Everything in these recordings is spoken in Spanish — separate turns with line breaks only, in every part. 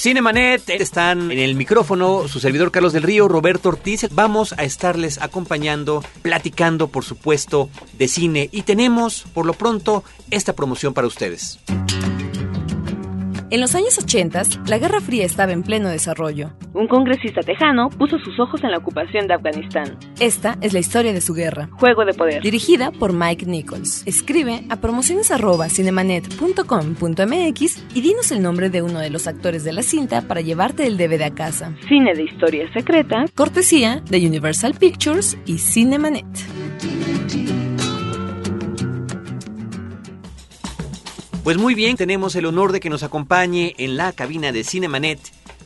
Cinemanet están en el micrófono su servidor Carlos del Río, Roberto Ortiz. Vamos a estarles acompañando, platicando, por supuesto, de cine y tenemos, por lo pronto, esta promoción para ustedes.
En los años 80, la Guerra Fría estaba en pleno desarrollo.
Un congresista tejano puso sus ojos en la ocupación de Afganistán.
Esta es la historia de su guerra.
Juego de poder.
Dirigida por Mike Nichols. Escribe a promociones@cinemanet.com.mx y dinos el nombre de uno de los actores de la cinta para llevarte el DVD a casa.
Cine de historia secreta.
Cortesía de Universal Pictures y Cinemanet.
Pues muy bien, tenemos el honor de que nos acompañe en la cabina de Cinemanet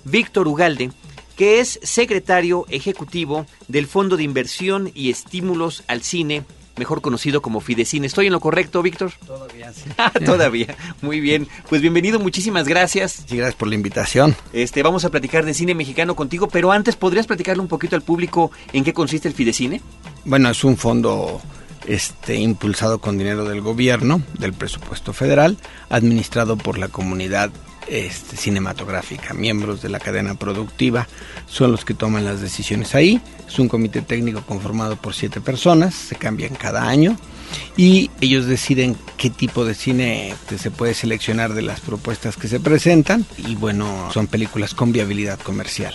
Víctor Ugalde, que es secretario ejecutivo del Fondo de Inversión y Estímulos al Cine, mejor conocido como Fidecine. ¿Estoy en lo correcto, Víctor?
Todavía sí.
Ah, todavía. Muy bien. Pues bienvenido, muchísimas gracias.
Sí, gracias por la invitación.
Este, vamos a platicar de cine mexicano contigo, pero antes, ¿podrías platicarle un poquito al público en qué consiste el Fidecine?
Bueno, es un fondo este, impulsado con dinero del gobierno, del presupuesto federal, administrado por la comunidad este, cinematográfica. Miembros de la cadena productiva son los que toman las decisiones ahí. Es un comité técnico conformado por siete personas, se cambian cada año y ellos deciden qué tipo de cine este, se puede seleccionar de las propuestas que se presentan y bueno, son películas con viabilidad comercial.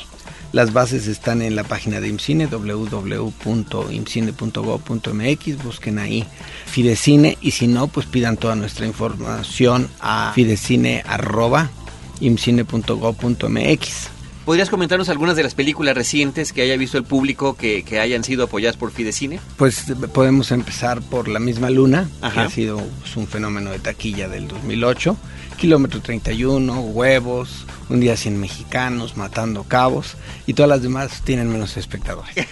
Las bases están en la página de IMCINE, www.imcine.gov.mx, busquen ahí Fidecine y si no, pues pidan toda nuestra información a fidecine.imcine.gov.mx.
¿Podrías comentarnos algunas de las películas recientes que haya visto el público que, que hayan sido apoyadas por Fidecine?
Pues podemos empezar por La misma luna,
Ajá.
que ha sido pues, un fenómeno de taquilla del 2008, Kilómetro 31, Huevos, Un día sin mexicanos, Matando cabos, y todas las demás tienen menos espectadores.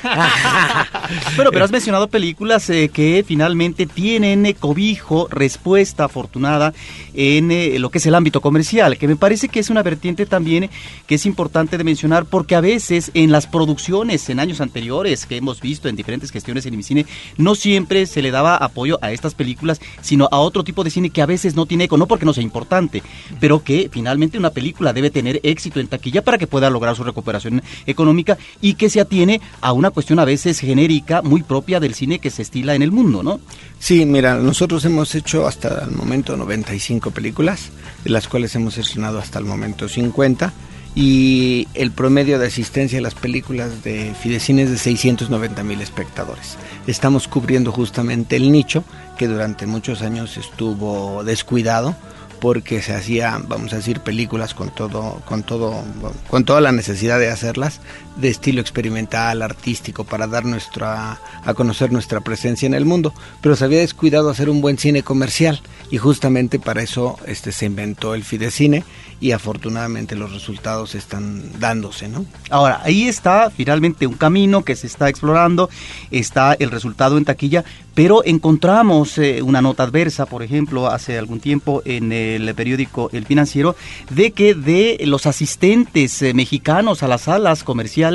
Bueno, pero has mencionado películas eh, que finalmente tienen eh, cobijo, respuesta afortunada en eh, lo que es el ámbito comercial, que me parece que es una vertiente también que es importante de mencionar porque a veces en las producciones en años anteriores que hemos visto en diferentes gestiones en cine, no siempre se le daba apoyo a estas películas, sino a otro tipo de cine que a veces no tiene eco, no porque no sea importante, pero que finalmente una película debe tener éxito en taquilla para que pueda lograr su recuperación económica y que se atiene a una cuestión a veces genérica, muy propia del cine que se estila en el mundo, ¿no?
Sí, mira, nosotros hemos hecho hasta el momento 95 películas, de las cuales hemos estrenado hasta el momento 50, y el promedio de asistencia a las películas de Fidecine es de 690 mil espectadores. Estamos cubriendo justamente el nicho que durante muchos años estuvo descuidado porque se hacía, vamos a decir, películas con todo, con todo, con toda la necesidad de hacerlas de estilo experimental, artístico, para dar nuestra, a conocer nuestra presencia en el mundo, pero se había descuidado hacer un buen cine comercial y justamente para eso este se inventó el Fidecine y afortunadamente los resultados están dándose, ¿no?
Ahora, ahí está finalmente un camino que se está explorando, está el resultado en taquilla, pero encontramos eh, una nota adversa, por ejemplo, hace algún tiempo en el periódico El Financiero, de que de los asistentes eh, mexicanos a las salas comerciales,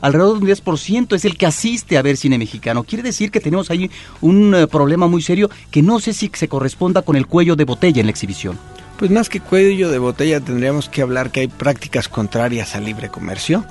alrededor de un 10% es el que asiste a ver cine mexicano. Quiere decir que tenemos ahí un eh, problema muy serio que no sé si se corresponda con el cuello de botella en la exhibición.
Pues más que cuello de botella tendríamos que hablar que hay prácticas contrarias al libre comercio.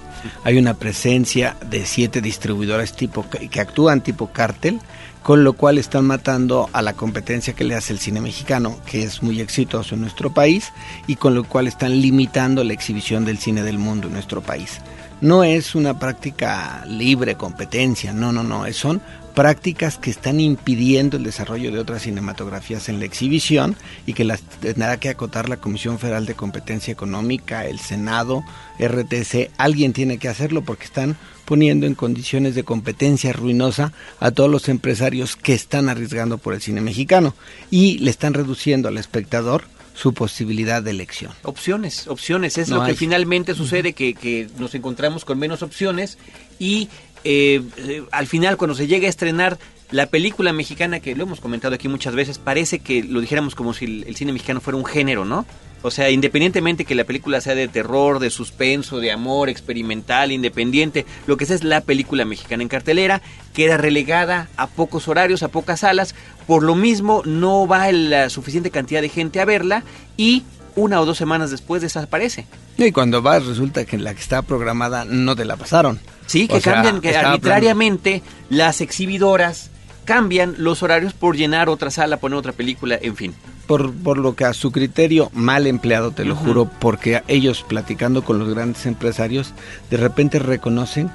Hay una presencia de siete distribuidores tipo que actúan tipo cártel, con lo cual están matando a la competencia que le hace el cine mexicano, que es muy exitoso en nuestro país, y con lo cual están limitando la exhibición del cine del mundo en nuestro país. No es una práctica libre competencia, no, no, no, son prácticas que están impidiendo el desarrollo de otras cinematografías en la exhibición y que las tendrá que acotar la Comisión Federal de Competencia Económica, el Senado, RTC, alguien tiene que hacerlo porque están poniendo en condiciones de competencia ruinosa a todos los empresarios que están arriesgando por el cine mexicano y le están reduciendo al espectador su posibilidad de elección.
Opciones, opciones, es
No
lo que finalmente sucede, que, que nos encontramos con menos opciones y eh, eh, al final cuando se llega a estrenar la película mexicana, que lo hemos comentado aquí muchas veces, parece que lo dijéramos como si el, el cine mexicano fuera un género, ¿no? O sea, independientemente que la película sea de terror, de suspenso, de amor, experimental, independiente, lo que sea es la película mexicana en cartelera, queda relegada a pocos horarios, a pocas salas, por lo mismo no va la suficiente cantidad de gente a verla y una o dos semanas después desaparece.
Y cuando vas resulta que la que estaba programada no te la pasaron.
Sí, que
O sea,
cambian, que arbitrariamente las exhibidoras cambian los horarios por llenar otra sala, poner otra película, en fin.
por, por lo que a su criterio mal empleado, te lo juro, porque ellos platicando con los grandes empresarios, de repente reconocen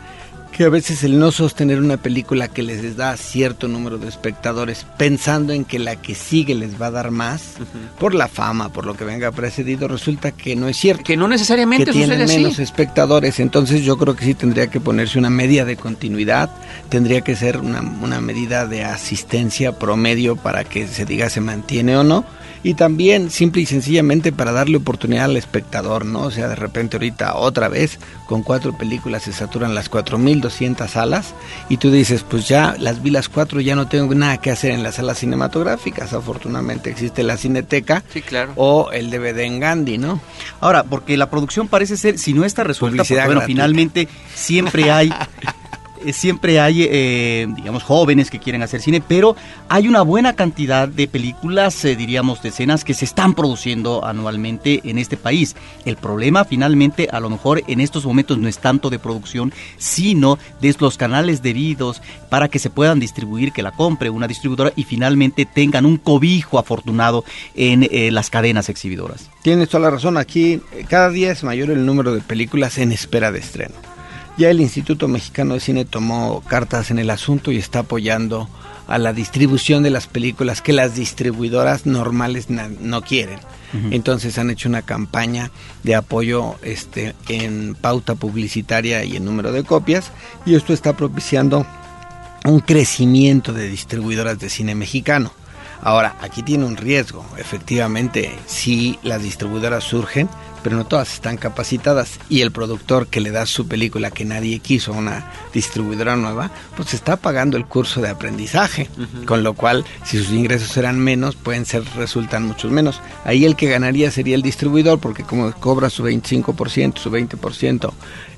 que a veces el no sostener una película que les da cierto número de espectadores, pensando en que la que sigue les va a dar más, por la fama, por lo que venga precedido, resulta que no es cierto.
Que no necesariamente
que tienen
así.
menos espectadores, entonces yo creo que sí tendría que ponerse una media de continuidad, tendría que ser una, una medida de asistencia promedio para que se diga se mantiene o no, y también simple y sencillamente para darle oportunidad al espectador, ¿no? O sea, de repente ahorita otra vez con cuatro películas se saturan las 4200 salas y tú dices, pues ya las vi las cuatro, ya no tengo nada que hacer en las salas cinematográficas, afortunadamente existe la Cineteca
Sí, claro.
o el DVD en Gandhi, ¿no?
Ahora, porque la producción parece ser, si no está resuelta, porque, bueno,
gratuita.
finalmente siempre hay, siempre hay, eh, digamos, jóvenes que quieren hacer cine, pero hay una buena cantidad de películas, eh, diríamos, decenas que se están produciendo anualmente en este país. El problema, finalmente, a lo mejor en estos momentos no es tanto de producción, sino de los canales debidos para que se puedan distribuir, que la compre una distribuidora y finalmente tengan un cobijo afortunado en eh, las cadenas exhibidoras.
Tienes toda la razón, aquí eh, cada día es mayor el número de películas en espera de estreno. Ya el Instituto Mexicano de Cine tomó cartas en el asunto y está apoyando a la distribución de las películas que las distribuidoras normales no quieren. Entonces han hecho una campaña de apoyo este, en pauta publicitaria y en número de copias y esto está propiciando un crecimiento de distribuidoras de cine mexicano. Ahora, aquí tiene un riesgo. Efectivamente, sí, las distribuidoras surgen, pero no todas están capacitadas. Y el productor que le da su película que nadie quiso a una distribuidora nueva, pues está pagando el curso de aprendizaje. Con lo cual, si sus ingresos eran menos, pueden ser, resultan muchos menos. Ahí el que ganaría sería el distribuidor, porque como cobra su 25%, su 20%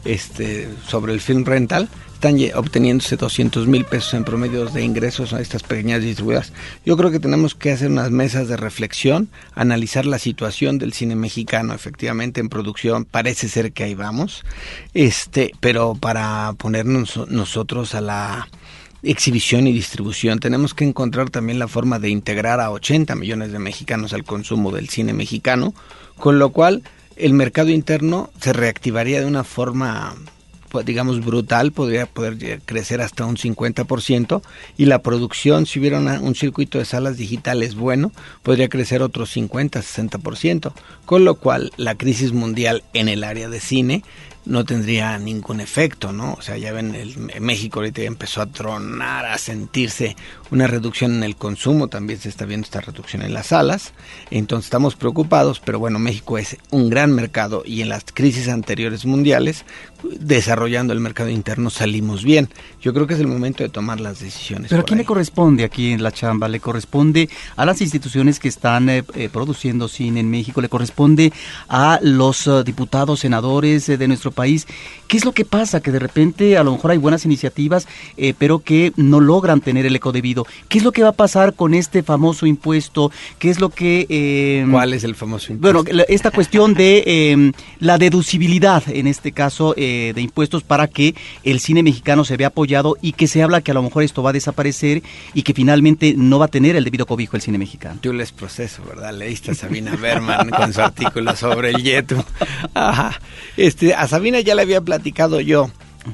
este, sobre el film rental, están obteniéndose 200 mil pesos en promedio de ingresos a estas pequeñas distribuidoras. Yo creo que tenemos que hacer unas mesas de reflexión, analizar la situación del cine mexicano, efectivamente en producción parece ser que ahí vamos, este, pero para ponernos nosotros a la exhibición y distribución tenemos que encontrar también la forma de integrar a 80 millones de mexicanos al consumo del cine mexicano, con lo cual el mercado interno se reactivaría de una forma digamos brutal, podría poder crecer hasta un 50% y la producción, si hubiera un circuito de salas digitales bueno, podría crecer otro 50-60%, con lo cual la crisis mundial en el área de cine no tendría ningún efecto, ¿no? O sea, ya ven, el, México ahorita ya empezó a tronar, a sentirse una reducción en el consumo, también se está viendo esta reducción en las salas, entonces estamos preocupados, pero bueno, México es un gran mercado y en las crisis anteriores mundiales, desarrollando el mercado interno, salimos bien. Yo creo que es el momento de tomar las decisiones.
Pero ¿a quién le corresponde aquí en la chamba? ¿Le corresponde a las instituciones que están eh, eh, produciendo cine en México? ¿Le corresponde a los eh, diputados, senadores eh, de nuestro país? ¿Qué es lo que pasa? Que de repente a lo mejor hay buenas iniciativas, eh, pero que no logran tener el eco debido. ¿Qué es lo que va a pasar con este famoso impuesto? ¿Qué es lo que... eh,
¿Cuál es el famoso impuesto?
Bueno, esta cuestión de eh, la deducibilidad, en este caso, eh, de impuestos para que el cine mexicano se vea apoyado y que se habla que a lo mejor esto va a desaparecer y que finalmente no va a tener el debido cobijo el cine mexicano.
Tú les proceso, ¿verdad? Leíste a Sabina Berman con su artículo sobre el Yetu. Ajá. Este, a Sabina ya le había platicado yo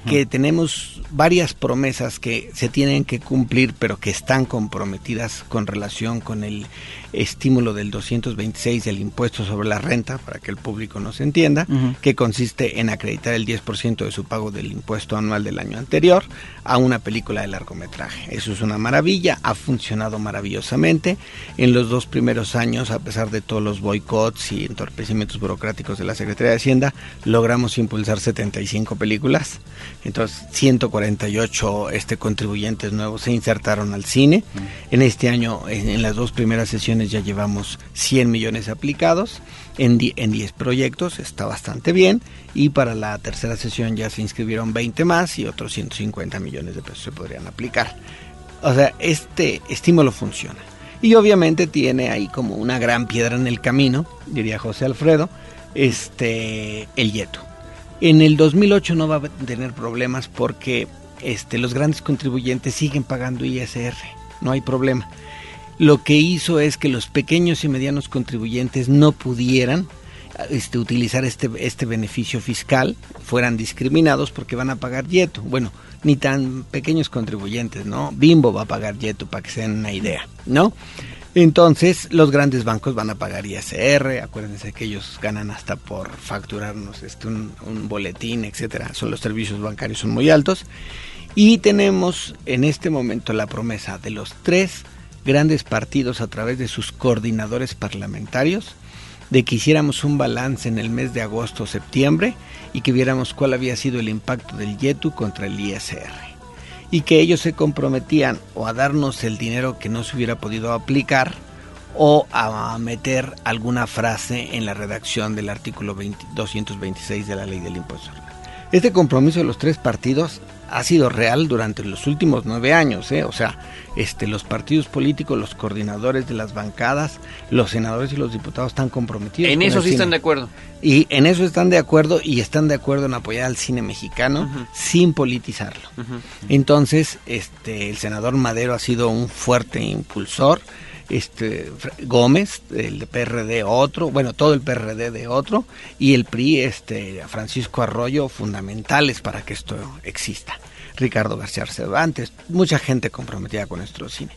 que tenemos varias promesas que se tienen que cumplir, pero que están comprometidas con relación con el estímulo del 226 del impuesto sobre la renta, para que el público nos entienda, que consiste en acreditar el 10% de su pago del impuesto anual del año anterior a una película de largometraje. Eso es una maravilla, ha funcionado maravillosamente. En los dos primeros años, a pesar de todos los boicots y entorpecimientos burocráticos de la Secretaría de Hacienda, logramos impulsar 75 películas. Entonces, 148 este, contribuyentes nuevos se insertaron al cine. En este año, en las dos primeras sesiones, ya llevamos 100 millones aplicados en, en 10 proyectos, está bastante bien. Y para la tercera sesión ya se inscribieron 20 más y otros 150 millones de pesos se podrían aplicar. O sea, este estímulo funciona. Y obviamente tiene ahí como una gran piedra en el camino, diría José Alfredo, este, el yeto. En el 2008 no va a tener problemas porque este, los grandes contribuyentes siguen pagando ISR, no hay problema lo que hizo es que los pequeños y medianos contribuyentes no pudieran este, utilizar este, este beneficio fiscal, fueran discriminados porque van a pagar yeto. Bueno, ni tan pequeños contribuyentes, ¿no? Bimbo va a pagar yeto para que se den una idea, ¿no? Entonces, los grandes bancos van a pagar ISR, acuérdense que ellos ganan hasta por facturarnos este, un, un boletín, etcétera. Son los servicios bancarios son muy altos. Y tenemos en este momento la promesa de los tres grandes partidos a través de sus coordinadores parlamentarios, de que hiciéramos un balance en el mes de agosto o septiembre y que viéramos cuál había sido el impacto del YETU contra el ISR. Y que ellos se comprometían o a darnos el dinero que no se hubiera podido aplicar o a meter alguna frase en la redacción del artículo 226 de la ley del impuesto. Este compromiso de los tres partidos ha sido real durante los últimos nueve años, ¿eh? o sea, este, los partidos políticos, los coordinadores de las bancadas, los senadores y los diputados están comprometidos.
En eso sí están de acuerdo.
Y en eso están de acuerdo y están de acuerdo en apoyar al cine mexicano sin politizarlo. Entonces, este, el senador Madero ha sido un fuerte impulsor este Gómez, el PRD otro, bueno, todo el PRD de otro, y el PRI, este Francisco Arroyo, fundamentales para que esto exista. Ricardo García Cervantes, mucha gente comprometida con nuestro cine.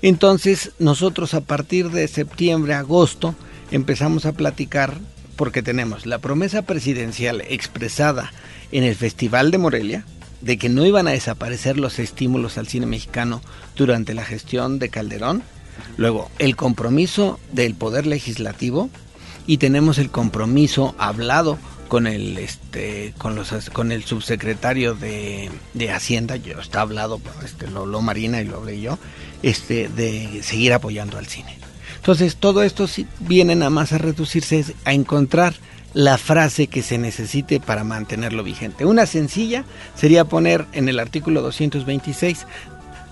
Entonces, nosotros a partir de septiembre, agosto, empezamos a platicar porque tenemos la promesa presidencial expresada en el Festival de Morelia, de que no iban a desaparecer los estímulos al cine mexicano durante la gestión de Calderón, Luego, el compromiso del Poder Legislativo y tenemos el compromiso hablado con el este con los con el subsecretario de, Hacienda yo está hablado este lo, lo, Marina y lo hablé yo este de seguir apoyando al cine. Entonces todo esto viene nada más a reducirse a encontrar la frase que se necesite para mantenerlo vigente. Una sencilla sería poner en el artículo 226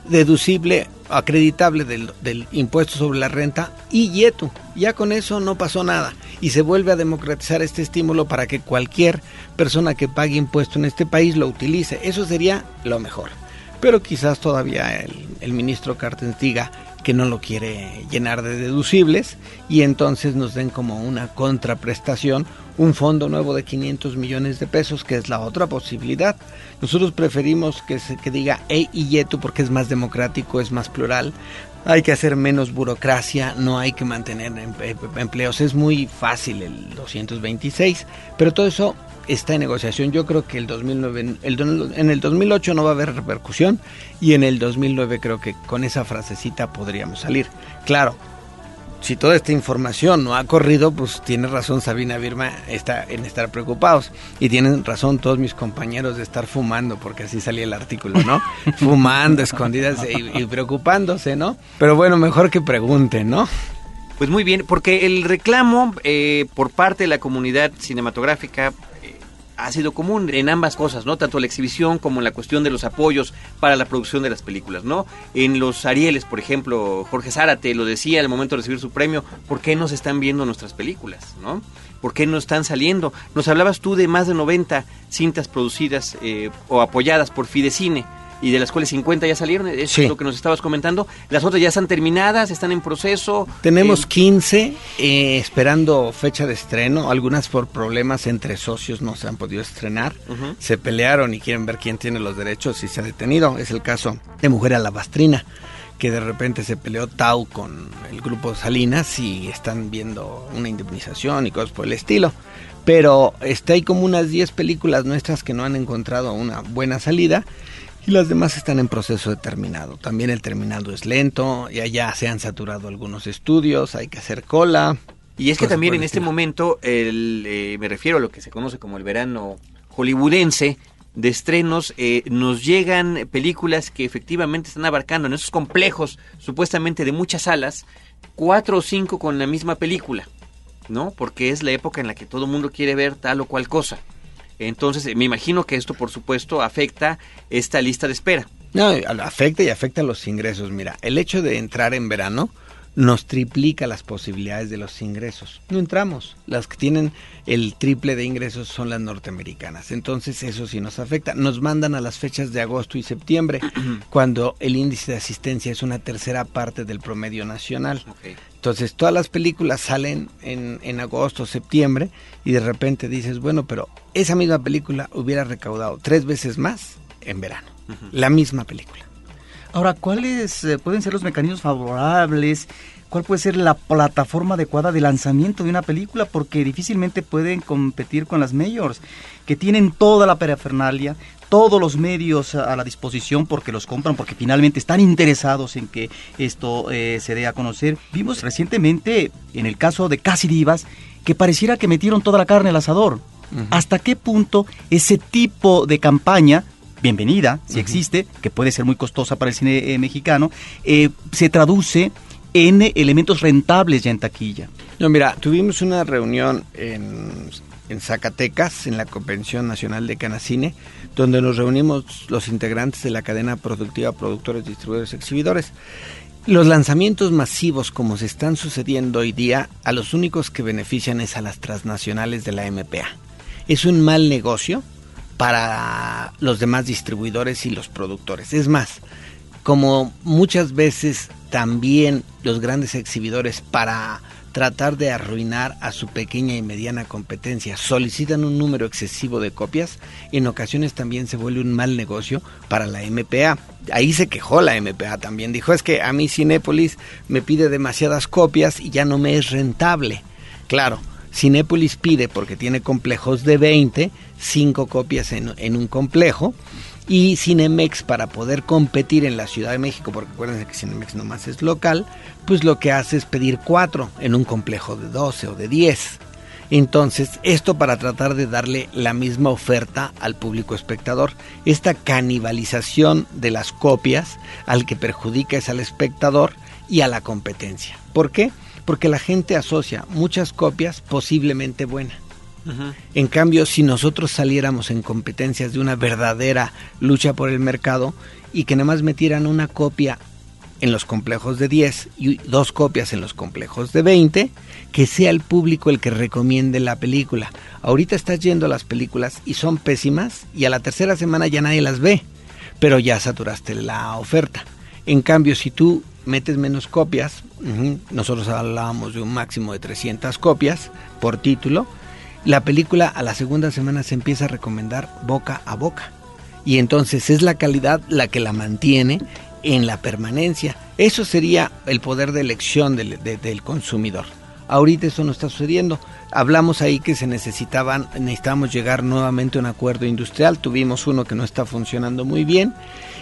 deducible, acreditable del, impuesto sobre la renta y YETU. Ya con eso no pasó nada y se vuelve a democratizar este estímulo para que cualquier persona que pague impuesto en este país lo utilice. Eso sería lo mejor. Pero quizás todavía el, el ministro Cartens diga que no lo quiere llenar de deducibles y entonces nos den como una contraprestación un fondo nuevo de 500 millones de pesos, que es la otra posibilidad. Nosotros preferimos que, se, que diga E y YETU porque es más democrático, es más plural. Hay que hacer menos burocracia, no hay que mantener empleos. Es muy fácil el 226, pero todo eso está en negociación. Yo creo que el 2009, el, en el 2008 no va a haber repercusión y en el 2009 creo que con esa frasecita podríamos salir. Claro, si toda esta información no ha corrido, pues tiene razón Sabina Birma está en estar preocupados. Y tienen razón todos mis compañeros de estar fumando, porque así salía el artículo, ¿no? fumando, escondidas y, y, preocupándose, ¿no? Pero bueno, mejor que pregunten, ¿no?
Pues muy bien, porque el reclamo eh, por parte de la comunidad cinematográfica ha sido común en ambas cosas, ¿no? Tanto la exhibición como en la cuestión de los apoyos para la producción de las películas, ¿no? En los Arieles, por ejemplo, Jorge Zárate lo decía al momento de recibir su premio, ¿por qué no se están viendo nuestras películas, ¿no? ¿Por qué no están saliendo? Nos hablabas tú de más de 90 cintas producidas eh, o apoyadas por Fidecine y de las cuales 50 ya salieron, eso es lo que nos estabas comentando. Las otras ya están terminadas, están en proceso.
Tenemos 15 eh, eh, esperando fecha de estreno, algunas por problemas entre socios no se han podido estrenar, se pelearon y quieren ver quién tiene los derechos y se ha detenido. Es el caso de Mujer Alabastrina que de repente se peleó Tau con el grupo Salinas y están viendo una indemnización y cosas por el estilo. Pero está hay como unas 10 películas nuestras que no han encontrado una buena salida y las demás están en proceso de terminado. También el terminado es lento, y allá se han saturado algunos estudios, hay que hacer cola.
Y es que también en este momento, el, eh, me refiero a lo que se conoce como el verano hollywoodense de estrenos, eh, nos llegan películas que efectivamente están abarcando en esos complejos supuestamente de muchas salas, cuatro o cinco con la misma película, ¿no? Porque es la época en la que todo el mundo quiere ver tal o cual cosa. Entonces, me imagino que esto, por supuesto, afecta esta lista de espera.
No, afecta y afecta los ingresos. Mira, el hecho de entrar en verano nos triplica las posibilidades de los ingresos. No entramos. Las que tienen el triple de ingresos son las norteamericanas. Entonces eso sí nos afecta. Nos mandan a las fechas de agosto y septiembre, cuando el índice de asistencia es una tercera parte del promedio nacional. Entonces todas las películas salen en, en agosto, septiembre, y de repente dices, bueno, pero esa misma película hubiera recaudado tres veces más en verano. La misma película.
Ahora, ¿cuáles eh, pueden ser los mecanismos favorables? ¿Cuál puede ser la plataforma adecuada de lanzamiento de una película? Porque difícilmente pueden competir con las mayors, que tienen toda la parafernalia, todos los medios a la disposición porque los compran, porque finalmente están interesados en que esto eh, se dé a conocer. Vimos recientemente, en el caso de Casi Divas, que pareciera que metieron toda la carne al asador. ¿Hasta qué punto ese tipo de campaña bienvenida, si existe, que puede ser muy costosa para el cine eh, mexicano, eh, se traduce en elementos rentables ya en taquilla.
No, mira, tuvimos una reunión en, en Zacatecas, en la Convención Nacional de Canacine, donde nos reunimos los integrantes de la cadena productiva, productores, distribuidores, exhibidores. Los lanzamientos masivos como se están sucediendo hoy día, a los únicos que benefician es a las transnacionales de la MPA. Es un mal negocio para los demás distribuidores y los productores. Es más, como muchas veces también los grandes exhibidores para tratar de arruinar a su pequeña y mediana competencia solicitan un número excesivo de copias, en ocasiones también se vuelve un mal negocio para la MPA. Ahí se quejó la MPA también, dijo es que a mí Cinépolis me pide demasiadas copias y ya no me es rentable. Claro, Cinépolis pide, porque tiene complejos de 20, 5 copias en, un complejo. Y Cinemex, para poder competir en la Ciudad de México, porque acuérdense que Cinemex nomás es local, pues lo que hace es pedir 4 en un complejo de 12 o de 10. Entonces, esto para tratar de darle la misma oferta al público espectador. Esta canibalización de las copias al que perjudica es al espectador y a la competencia. ¿Por qué? Porque la gente asocia muchas copias posiblemente buenas. Uh -huh. En cambio, si nosotros saliéramos en competencias de una verdadera lucha por el mercado y que nada más metieran una copia en los complejos de 10 y dos copias en los complejos de 20, que sea el público el que recomiende la película. Ahorita estás yendo a las películas y son pésimas y a la tercera semana ya nadie las ve, pero ya saturaste la oferta. En cambio, si tú metes menos copias, nosotros hablábamos de un máximo de 300 copias por título, la película a la segunda semana se empieza a recomendar boca a boca. Y entonces es la calidad la que la mantiene en la permanencia. Eso sería el poder de elección del, de, del consumidor. Ahorita eso no está sucediendo. Hablamos ahí que se necesitaban, necesitábamos llegar nuevamente a un acuerdo industrial. Tuvimos uno que no está funcionando muy bien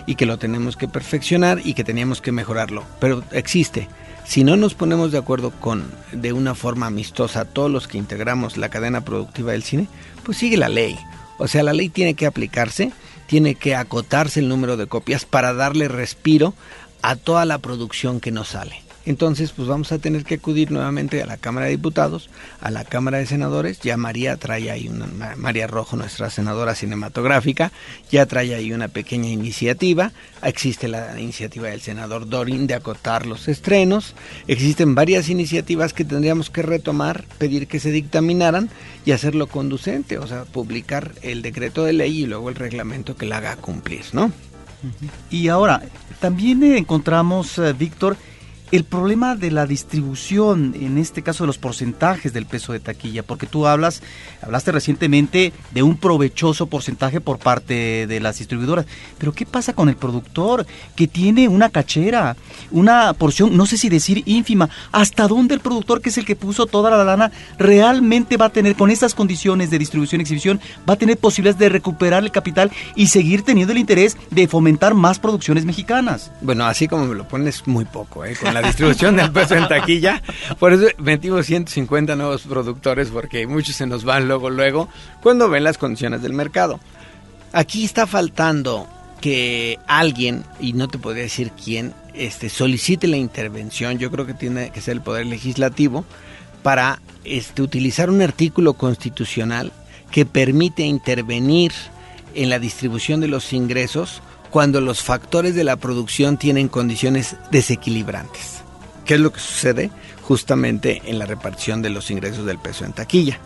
y que lo tenemos que perfeccionar y que teníamos que mejorarlo. Pero existe. Si no nos ponemos de acuerdo con de una forma amistosa todos los que integramos la cadena productiva del cine, pues sigue la ley. O sea, la ley tiene que aplicarse, tiene que acotarse el número de copias para darle respiro a toda la producción que nos sale. Entonces, pues vamos a tener que acudir nuevamente a la Cámara de Diputados, a la Cámara de Senadores. Ya María trae ahí una, María Rojo, nuestra senadora cinematográfica, ya trae ahí una pequeña iniciativa. Existe la iniciativa del senador Dorin de acotar los estrenos. Existen varias iniciativas que tendríamos que retomar, pedir que se dictaminaran y hacerlo conducente, o sea, publicar el decreto de ley y luego el reglamento que la haga cumplir, ¿no?
Y ahora, también encontramos, uh, Víctor, el problema de la distribución, en este caso de los porcentajes del peso de taquilla, porque tú hablas, hablaste recientemente de un provechoso porcentaje por parte de las distribuidoras, pero ¿qué pasa con el productor que tiene una cachera, una porción, no sé si decir ínfima, hasta dónde el productor que es el que puso toda la lana realmente va a tener con estas condiciones de distribución y exhibición, va a tener posibilidades de recuperar el capital y seguir teniendo el interés de fomentar más producciones mexicanas?
Bueno, así como me lo pones, muy poco, ¿eh? Distribución del peso en taquilla. Por eso metimos 150 nuevos productores, porque muchos se nos van luego, luego, cuando ven las condiciones del mercado. Aquí está faltando que alguien, y no te podría decir quién, este, solicite la intervención, yo creo que tiene que ser el Poder Legislativo, para este, utilizar un artículo constitucional que permite intervenir en la distribución de los ingresos cuando los factores de la producción tienen condiciones desequilibrantes. ¿Qué es lo que sucede? Justamente en la repartición de los ingresos del peso en taquilla.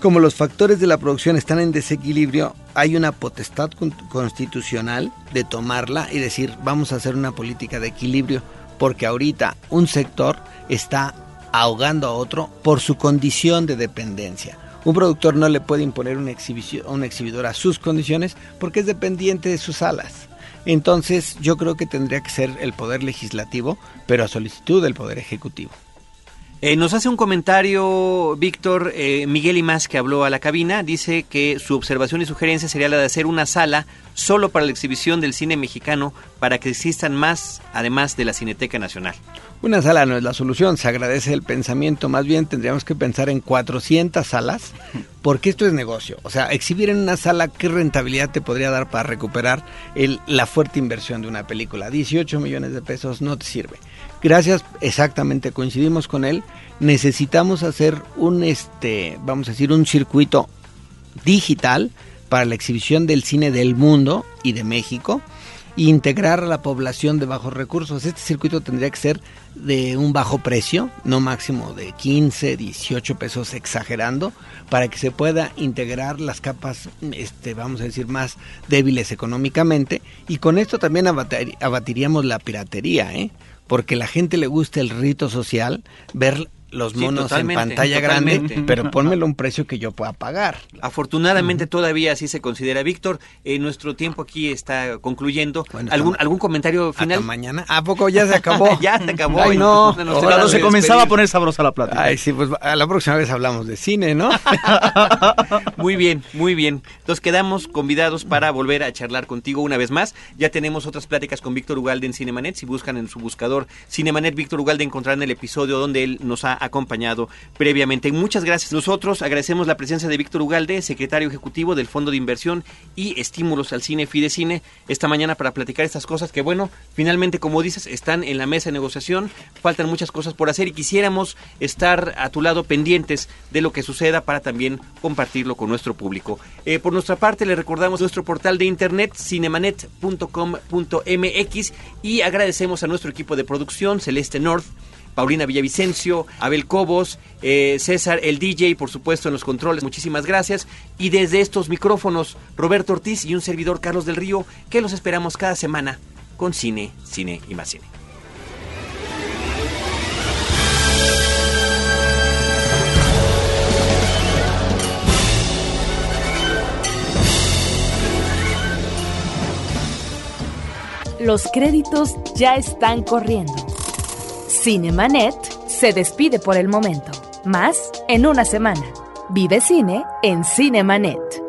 Como los factores de la producción están en desequilibrio, hay una potestad constitucional de tomarla y decir, vamos a hacer una política de equilibrio, porque ahorita un sector está ahogando a otro por su condición de dependencia. Un productor no le puede imponer una, un exhibidor a sus condiciones porque es dependiente de sus alas. Entonces yo creo que tendría que ser el Poder Legislativo, pero a solicitud del Poder Ejecutivo.
Eh, nos hace un comentario, Víctor, eh, Miguel Imás, que habló a la cabina, dice que su observación y sugerencia sería la de hacer una sala solo para la exhibición del cine mexicano para que existan más, además de la Cineteca Nacional.
Una sala no es la solución, se agradece el pensamiento, más bien tendríamos que pensar en 400 salas, porque esto es negocio. O sea, exhibir en una sala, ¿qué rentabilidad te podría dar para recuperar el, la fuerte inversión de una película? 18 millones de pesos no te sirve. Gracias, exactamente, coincidimos con él. Necesitamos hacer un, este, vamos a decir, un circuito digital para la exhibición del cine del mundo y de México integrar a la población de bajos recursos. Este circuito tendría que ser de un bajo precio, no máximo de 15, 18 pesos exagerando, para que se pueda integrar las capas, este, vamos a decir, más débiles económicamente. Y con esto también abatiríamos la piratería, ¿eh? porque la gente le gusta el rito social, ver los monos en pantalla grande, pero pónmelo un precio que yo pueda pagar.
Afortunadamente todavía así se considera, Víctor. Eh, nuestro tiempo aquí está concluyendo. ¿Algún, ¿Algún comentario final?
mañana. ¿A poco ya se acabó?
ya se acabó.
Ay, no.
Cuando se comenzaba a poner sabrosa la plata.
Ay, sí, pues a la próxima vez hablamos de cine, ¿no?
muy bien, muy bien. Nos quedamos convidados para volver a charlar contigo una vez más. Ya tenemos otras pláticas con Víctor Ugalde en Cinemanet. Si buscan en su buscador Cinemanet Víctor Ugalde encontrarán el episodio donde él nos ha acompañado previamente. Muchas gracias. Nosotros agradecemos la presencia de Víctor Ugalde, secretario ejecutivo del Fondo de Inversión y Estímulos al Cine Fidecine, esta mañana para platicar estas cosas que, bueno, finalmente, como dices, están en la mesa de negociación. Faltan muchas cosas por hacer y quisiéramos estar a tu lado pendientes de lo que suceda para también compartirlo con nuestro público. Eh, por nuestra parte, le recordamos nuestro portal de internet cinemanet.com.mx y agradecemos a nuestro equipo de producción, Celeste North, Paulina Villavicencio, Abel Cobos, eh, César, el DJ, por supuesto, en los controles. Muchísimas gracias. Y desde estos micrófonos, Roberto Ortiz y un servidor Carlos del Río, que los esperamos cada semana con cine, cine y más cine.
Los créditos ya están corriendo. Cinemanet se despide por el momento. Más en una semana. Vive cine en Cinemanet.